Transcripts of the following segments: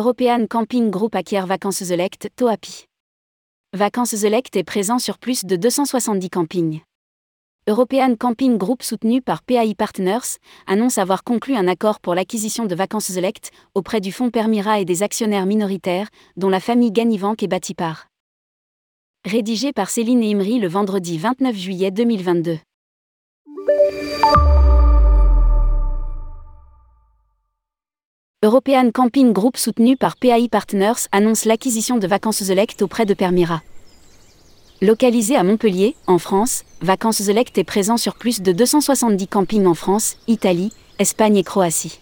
European Camping Group acquiert Vacances Select, Toapi. Vacances Select est présent sur plus de 270 campings. European Camping Group soutenu par PAI Partners annonce avoir conclu un accord pour l'acquisition de Vacances Select auprès du fonds Permira et des actionnaires minoritaires, dont la famille Ganivank et Batipar. Rédigé par Céline Imri le vendredi 29 juillet 2022. European Camping Group soutenu par PAI Partners annonce l'acquisition de Vacances Select auprès de Permira. Localisé à Montpellier, en France, Vacances Select est présent sur plus de 270 campings en France, Italie, Espagne et Croatie.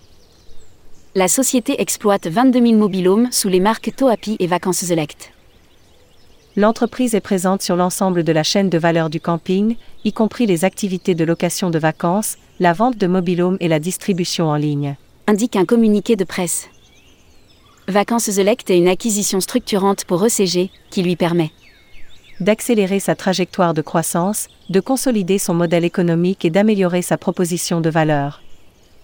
La société exploite 22 000 mobilhomes sous les marques Toapi et Vacances Select. L'entreprise est présente sur l'ensemble de la chaîne de valeur du camping, y compris les activités de location de vacances, la vente de mobilhomes et la distribution en ligne. Indique un communiqué de presse. Vacances Select est une acquisition structurante pour ECG, qui lui permet d'accélérer sa trajectoire de croissance, de consolider son modèle économique et d'améliorer sa proposition de valeur.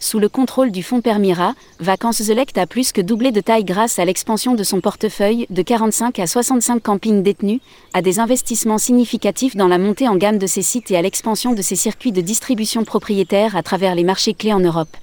Sous le contrôle du fonds Permira, Vacances Select a plus que doublé de taille grâce à l'expansion de son portefeuille de 45 à 65 campings détenus, à des investissements significatifs dans la montée en gamme de ses sites et à l'expansion de ses circuits de distribution propriétaires à travers les marchés clés en Europe.